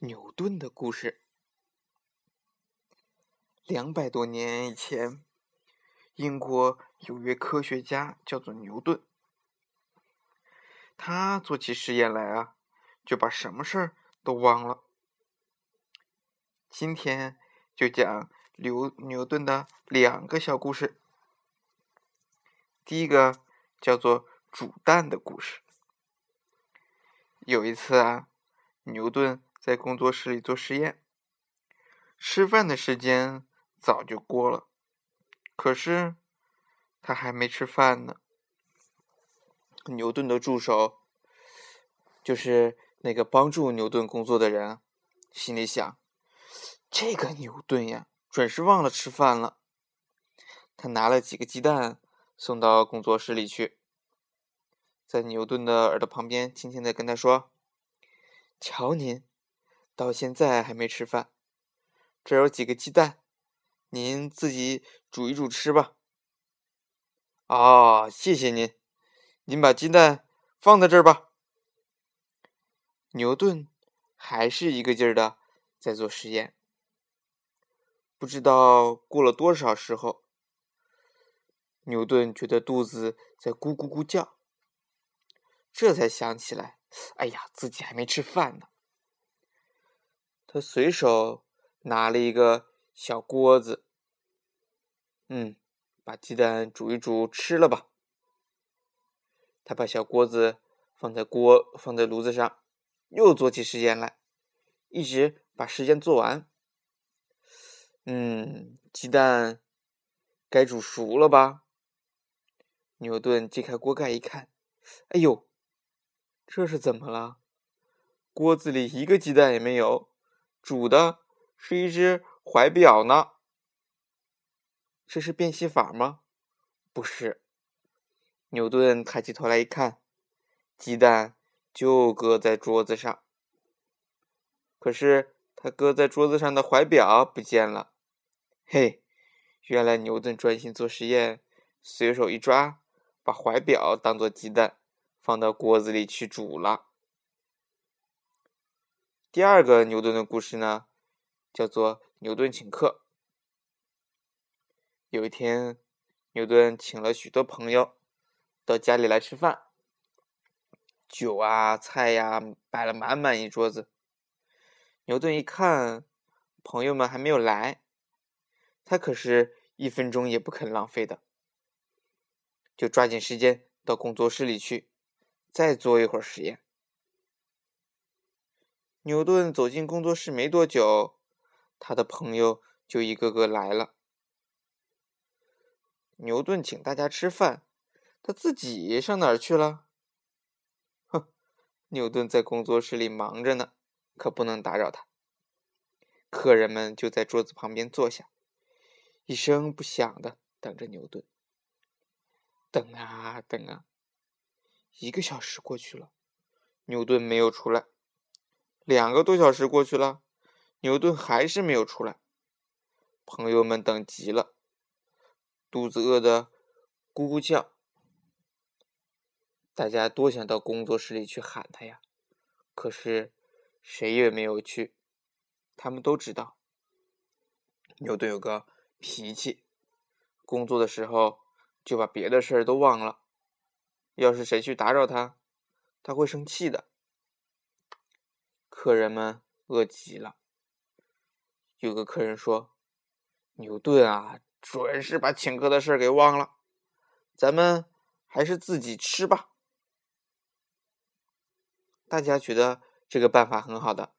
牛顿的故事。两百多年以前，英国有位科学家叫做牛顿。他做起实验来啊，就把什么事儿都忘了。今天就讲牛牛顿的两个小故事。第一个叫做煮蛋的故事。有一次啊，牛顿在工作室里做实验，吃饭的时间早就过了，可是他还没吃饭呢。牛顿的助手，就是那个帮助牛顿工作的人，心里想：这个牛顿呀，准是忘了吃饭了。他拿了几个鸡蛋送到工作室里去。在牛顿的耳朵旁边，轻轻的跟他说：“瞧您，到现在还没吃饭，这有几个鸡蛋，您自己煮一煮吃吧。”哦，谢谢您，您把鸡蛋放在这儿吧。牛顿还是一个劲儿的在做实验，不知道过了多少时候，牛顿觉得肚子在咕咕咕叫。这才想起来，哎呀，自己还没吃饭呢。他随手拿了一个小锅子，嗯，把鸡蛋煮一煮，吃了吧。他把小锅子放在锅放在炉子上，又做起实验来，一直把实验做完。嗯，鸡蛋该煮熟了吧？牛顿揭开锅盖一看，哎呦！这是怎么了？锅子里一个鸡蛋也没有，煮的是一只怀表呢。这是变戏法吗？不是。牛顿抬起头来一看，鸡蛋就搁在桌子上，可是他搁在桌子上的怀表不见了。嘿，原来牛顿专心做实验，随手一抓，把怀表当做鸡蛋。放到锅子里去煮了。第二个牛顿的故事呢，叫做牛顿请客。有一天，牛顿请了许多朋友到家里来吃饭，酒啊、菜呀摆了满满一桌子。牛顿一看，朋友们还没有来，他可是一分钟也不肯浪费的，就抓紧时间到工作室里去。再做一会儿实验。牛顿走进工作室没多久，他的朋友就一个个来了。牛顿请大家吃饭，他自己上哪儿去了？哼，牛顿在工作室里忙着呢，可不能打扰他。客人们就在桌子旁边坐下，一声不响的等着牛顿。等啊等啊。一个小时过去了，牛顿没有出来。两个多小时过去了，牛顿还是没有出来。朋友们等急了，肚子饿得咕咕叫。大家多想到工作室里去喊他呀，可是谁也没有去。他们都知道，牛顿有个脾气，工作的时候就把别的事儿都忘了。要是谁去打扰他，他会生气的。客人们饿极了。有个客人说：“牛顿啊，准是把请客的事给忘了。咱们还是自己吃吧。”大家觉得这个办法很好的，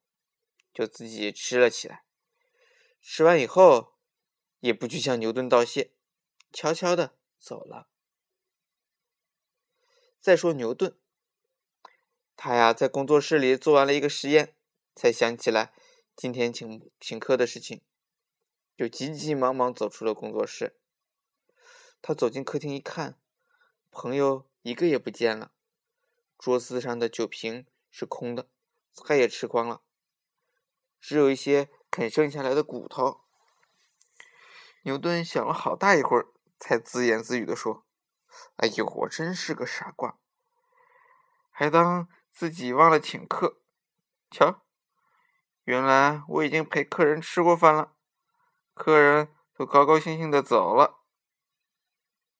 就自己吃了起来。吃完以后，也不去向牛顿道谢，悄悄的走了。再说牛顿，他呀在工作室里做完了一个实验，才想起来今天请请客的事情，就急急忙忙走出了工作室。他走进客厅一看，朋友一个也不见了，桌子上的酒瓶是空的，菜也吃光了，只有一些啃剩下来的骨头。牛顿想了好大一会儿，才自言自语的说。哎呦，我真是个傻瓜，还当自己忘了请客。瞧，原来我已经陪客人吃过饭了，客人都高高兴兴的走了。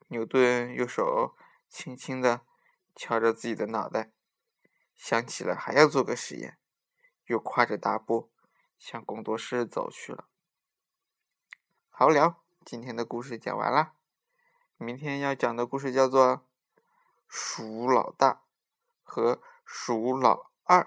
牛顿用手轻轻的敲着自己的脑袋，想起了还要做个实验，又跨着大步向工作室走去了。好了，今天的故事讲完了，明天要讲的故事叫做《鼠老大和鼠老二》。